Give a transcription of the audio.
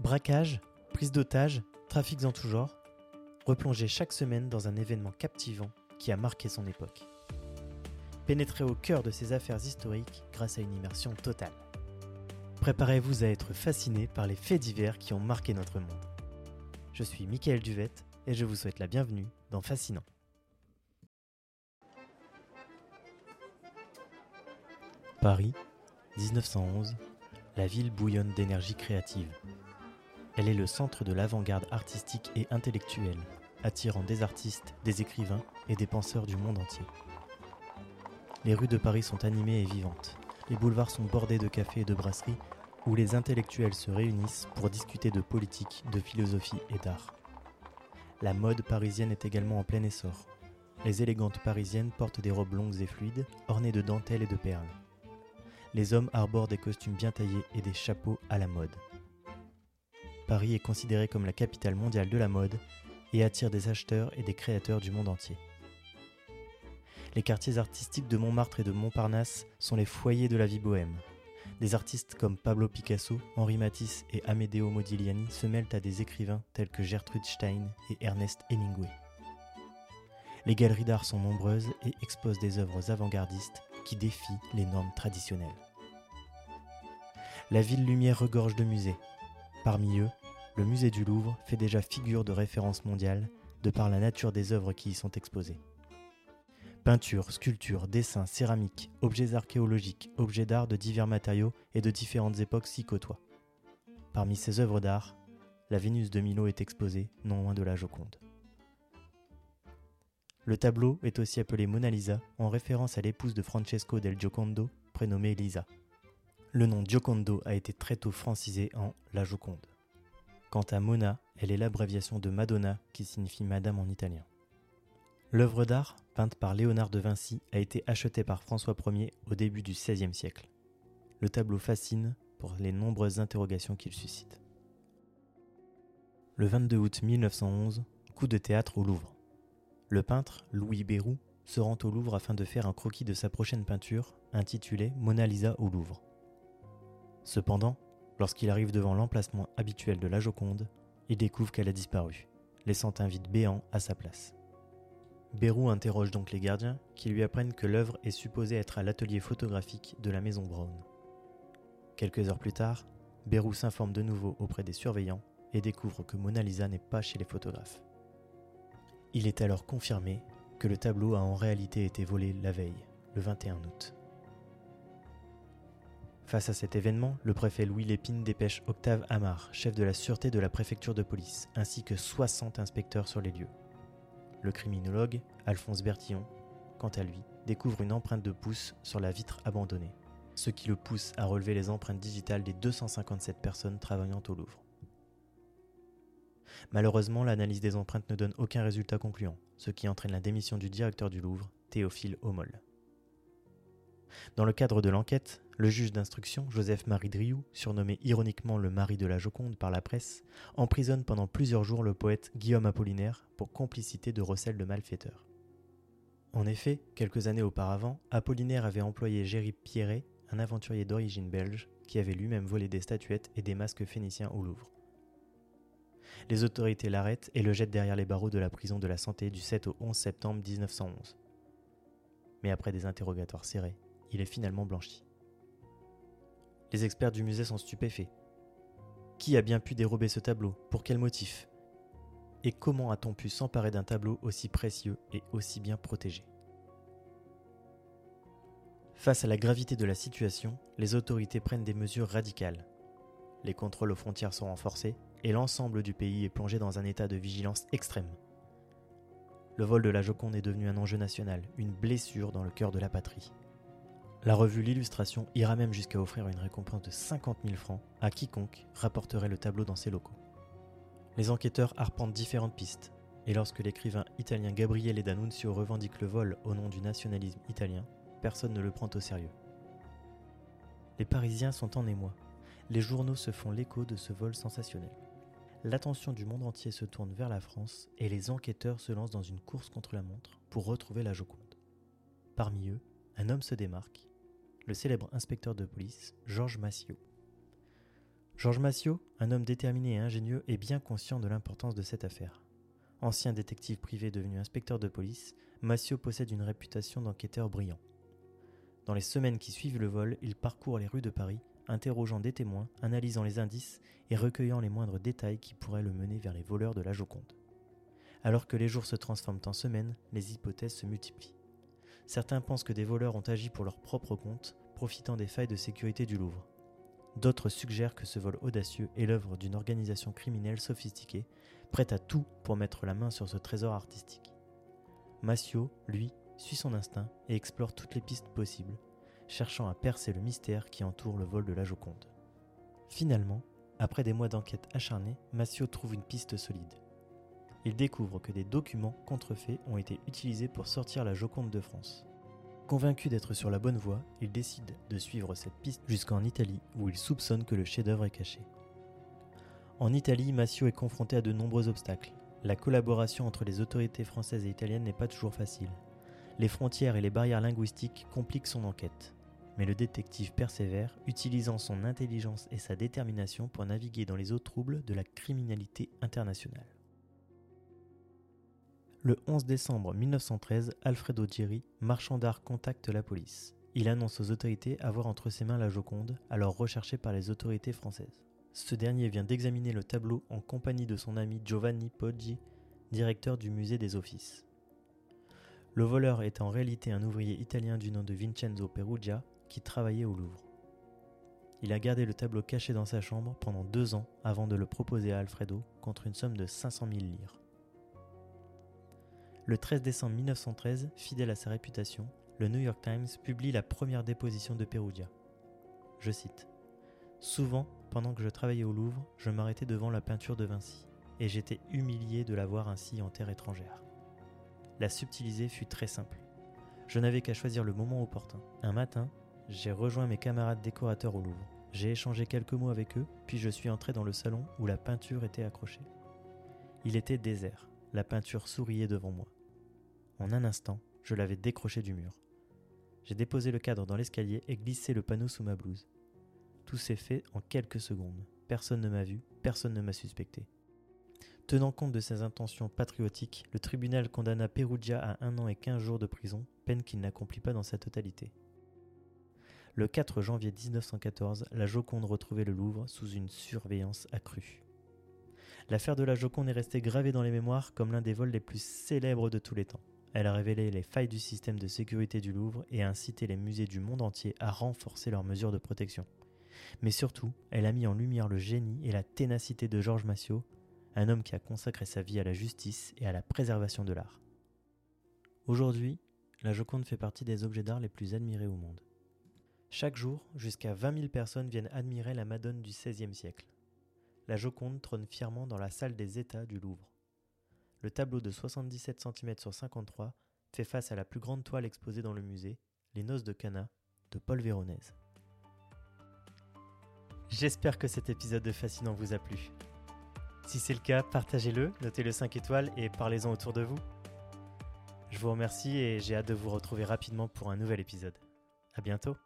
Braquage, prise d'otages, trafics en tout genre, replongez chaque semaine dans un événement captivant qui a marqué son époque. Pénétrez au cœur de ces affaires historiques grâce à une immersion totale. Préparez-vous à être fasciné par les faits divers qui ont marqué notre monde. Je suis Michael Duvette et je vous souhaite la bienvenue dans Fascinant. Paris, 1911, la ville bouillonne d'énergie créative. Elle est le centre de l'avant-garde artistique et intellectuelle, attirant des artistes, des écrivains et des penseurs du monde entier. Les rues de Paris sont animées et vivantes. Les boulevards sont bordés de cafés et de brasseries où les intellectuels se réunissent pour discuter de politique, de philosophie et d'art. La mode parisienne est également en plein essor. Les élégantes parisiennes portent des robes longues et fluides, ornées de dentelles et de perles. Les hommes arborent des costumes bien taillés et des chapeaux à la mode. Paris est considéré comme la capitale mondiale de la mode et attire des acheteurs et des créateurs du monde entier. Les quartiers artistiques de Montmartre et de Montparnasse sont les foyers de la vie bohème. Des artistes comme Pablo Picasso, Henri Matisse et Amedeo Modigliani se mêlent à des écrivains tels que Gertrude Stein et Ernest Hemingway. Les galeries d'art sont nombreuses et exposent des œuvres avant-gardistes qui défient les normes traditionnelles. La ville lumière regorge de musées. Parmi eux, le musée du Louvre fait déjà figure de référence mondiale de par la nature des œuvres qui y sont exposées. Peintures, sculptures, dessins, céramiques, objets archéologiques, objets d'art de divers matériaux et de différentes époques s'y côtoient. Parmi ces œuvres d'art, la Vénus de Milo est exposée non loin de la Joconde. Le tableau est aussi appelé Mona Lisa en référence à l'épouse de Francesco del Giocondo, prénommée Lisa. Le nom Giocondo a été très tôt francisé en La Joconde. Quant à Mona, elle est l'abréviation de Madonna qui signifie Madame en italien. L'œuvre d'art, peinte par Léonard de Vinci, a été achetée par François Ier au début du XVIe siècle. Le tableau fascine pour les nombreuses interrogations qu'il suscite. Le 22 août 1911, coup de théâtre au Louvre. Le peintre, Louis Béroux, se rend au Louvre afin de faire un croquis de sa prochaine peinture, intitulée Mona Lisa au Louvre. Cependant, lorsqu'il arrive devant l'emplacement habituel de la Joconde, il découvre qu'elle a disparu, laissant un vide béant à sa place. Béroux interroge donc les gardiens qui lui apprennent que l'œuvre est supposée être à l'atelier photographique de la maison Brown. Quelques heures plus tard, Béroux s'informe de nouveau auprès des surveillants et découvre que Mona Lisa n'est pas chez les photographes. Il est alors confirmé que le tableau a en réalité été volé la veille, le 21 août. Face à cet événement, le préfet Louis Lépine dépêche Octave Amar, chef de la sûreté de la préfecture de police, ainsi que 60 inspecteurs sur les lieux. Le criminologue, Alphonse Bertillon, quant à lui, découvre une empreinte de pouce sur la vitre abandonnée, ce qui le pousse à relever les empreintes digitales des 257 personnes travaillant au Louvre. Malheureusement, l'analyse des empreintes ne donne aucun résultat concluant, ce qui entraîne la démission du directeur du Louvre, Théophile Homol. Dans le cadre de l'enquête, le juge d'instruction, Joseph-Marie Driou, surnommé ironiquement le mari de la Joconde par la presse, emprisonne pendant plusieurs jours le poète Guillaume Apollinaire pour complicité de recel de malfaiteurs. En effet, quelques années auparavant, Apollinaire avait employé Géry Pierret, un aventurier d'origine belge, qui avait lui-même volé des statuettes et des masques phéniciens au Louvre. Les autorités l'arrêtent et le jettent derrière les barreaux de la prison de la Santé du 7 au 11 septembre 1911. Mais après des interrogatoires serrés, il est finalement blanchi. Les experts du musée sont stupéfaits. Qui a bien pu dérober ce tableau? Pour quel motif? Et comment a-t-on pu s'emparer d'un tableau aussi précieux et aussi bien protégé? Face à la gravité de la situation, les autorités prennent des mesures radicales. Les contrôles aux frontières sont renforcés et l'ensemble du pays est plongé dans un état de vigilance extrême. Le vol de la Joconde est devenu un enjeu national, une blessure dans le cœur de la patrie. La revue L'Illustration ira même jusqu'à offrir une récompense de 50 000 francs à quiconque rapporterait le tableau dans ses locaux. Les enquêteurs arpentent différentes pistes, et lorsque l'écrivain italien Gabriele D'Annunzio revendique le vol au nom du nationalisme italien, personne ne le prend au sérieux. Les Parisiens sont en émoi. Les journaux se font l'écho de ce vol sensationnel. L'attention du monde entier se tourne vers la France et les enquêteurs se lancent dans une course contre la montre pour retrouver la Joconde. Parmi eux, un homme se démarque le célèbre inspecteur de police Georges Massiot. Georges Massiot, un homme déterminé et ingénieux, est bien conscient de l'importance de cette affaire. Ancien détective privé devenu inspecteur de police, Massiot possède une réputation d'enquêteur brillant. Dans les semaines qui suivent le vol, il parcourt les rues de Paris, interrogeant des témoins, analysant les indices et recueillant les moindres détails qui pourraient le mener vers les voleurs de la Joconde. Alors que les jours se transforment en semaines, les hypothèses se multiplient. Certains pensent que des voleurs ont agi pour leur propre compte, profitant des failles de sécurité du Louvre. D'autres suggèrent que ce vol audacieux est l'œuvre d'une organisation criminelle sophistiquée, prête à tout pour mettre la main sur ce trésor artistique. Massio, lui, suit son instinct et explore toutes les pistes possibles, cherchant à percer le mystère qui entoure le vol de la Joconde. Finalement, après des mois d'enquête acharnée, Massio trouve une piste solide. Il découvre que des documents contrefaits ont été utilisés pour sortir la Joconde de France. Convaincu d'être sur la bonne voie, il décide de suivre cette piste jusqu'en Italie où il soupçonne que le chef-d'œuvre est caché. En Italie, Massio est confronté à de nombreux obstacles. La collaboration entre les autorités françaises et italiennes n'est pas toujours facile. Les frontières et les barrières linguistiques compliquent son enquête. Mais le détective persévère, utilisant son intelligence et sa détermination pour naviguer dans les eaux troubles de la criminalité internationale. Le 11 décembre 1913, Alfredo Giri, marchand d'art, contacte la police. Il annonce aux autorités avoir entre ses mains la Joconde, alors recherchée par les autorités françaises. Ce dernier vient d'examiner le tableau en compagnie de son ami Giovanni Poggi, directeur du musée des Offices. Le voleur est en réalité un ouvrier italien du nom de Vincenzo Perugia qui travaillait au Louvre. Il a gardé le tableau caché dans sa chambre pendant deux ans avant de le proposer à Alfredo contre une somme de 500 000 lire. Le 13 décembre 1913, fidèle à sa réputation, le New York Times publie la première déposition de Perugia. Je cite Souvent, pendant que je travaillais au Louvre, je m'arrêtais devant la peinture de Vinci, et j'étais humilié de la voir ainsi en terre étrangère. La subtiliser fut très simple. Je n'avais qu'à choisir le moment opportun. Un matin, j'ai rejoint mes camarades décorateurs au Louvre. J'ai échangé quelques mots avec eux, puis je suis entré dans le salon où la peinture était accrochée. Il était désert, la peinture souriait devant moi. En un instant, je l'avais décroché du mur. J'ai déposé le cadre dans l'escalier et glissé le panneau sous ma blouse. Tout s'est fait en quelques secondes. Personne ne m'a vu, personne ne m'a suspecté. Tenant compte de ses intentions patriotiques, le tribunal condamna Perugia à un an et quinze jours de prison, peine qu'il n'accomplit pas dans sa totalité. Le 4 janvier 1914, la Joconde retrouvait le Louvre sous une surveillance accrue. L'affaire de la Joconde est restée gravée dans les mémoires comme l'un des vols les plus célèbres de tous les temps. Elle a révélé les failles du système de sécurité du Louvre et a incité les musées du monde entier à renforcer leurs mesures de protection. Mais surtout, elle a mis en lumière le génie et la ténacité de Georges Massiot, un homme qui a consacré sa vie à la justice et à la préservation de l'art. Aujourd'hui, la Joconde fait partie des objets d'art les plus admirés au monde. Chaque jour, jusqu'à 20 000 personnes viennent admirer la Madone du XVIe siècle. La Joconde trône fièrement dans la salle des États du Louvre le tableau de 77 cm sur 53 fait face à la plus grande toile exposée dans le musée, Les Noces de Cana, de Paul Véronèse. J'espère que cet épisode de Fascinant vous a plu. Si c'est le cas, partagez-le, notez-le 5 étoiles et parlez-en autour de vous. Je vous remercie et j'ai hâte de vous retrouver rapidement pour un nouvel épisode. À bientôt!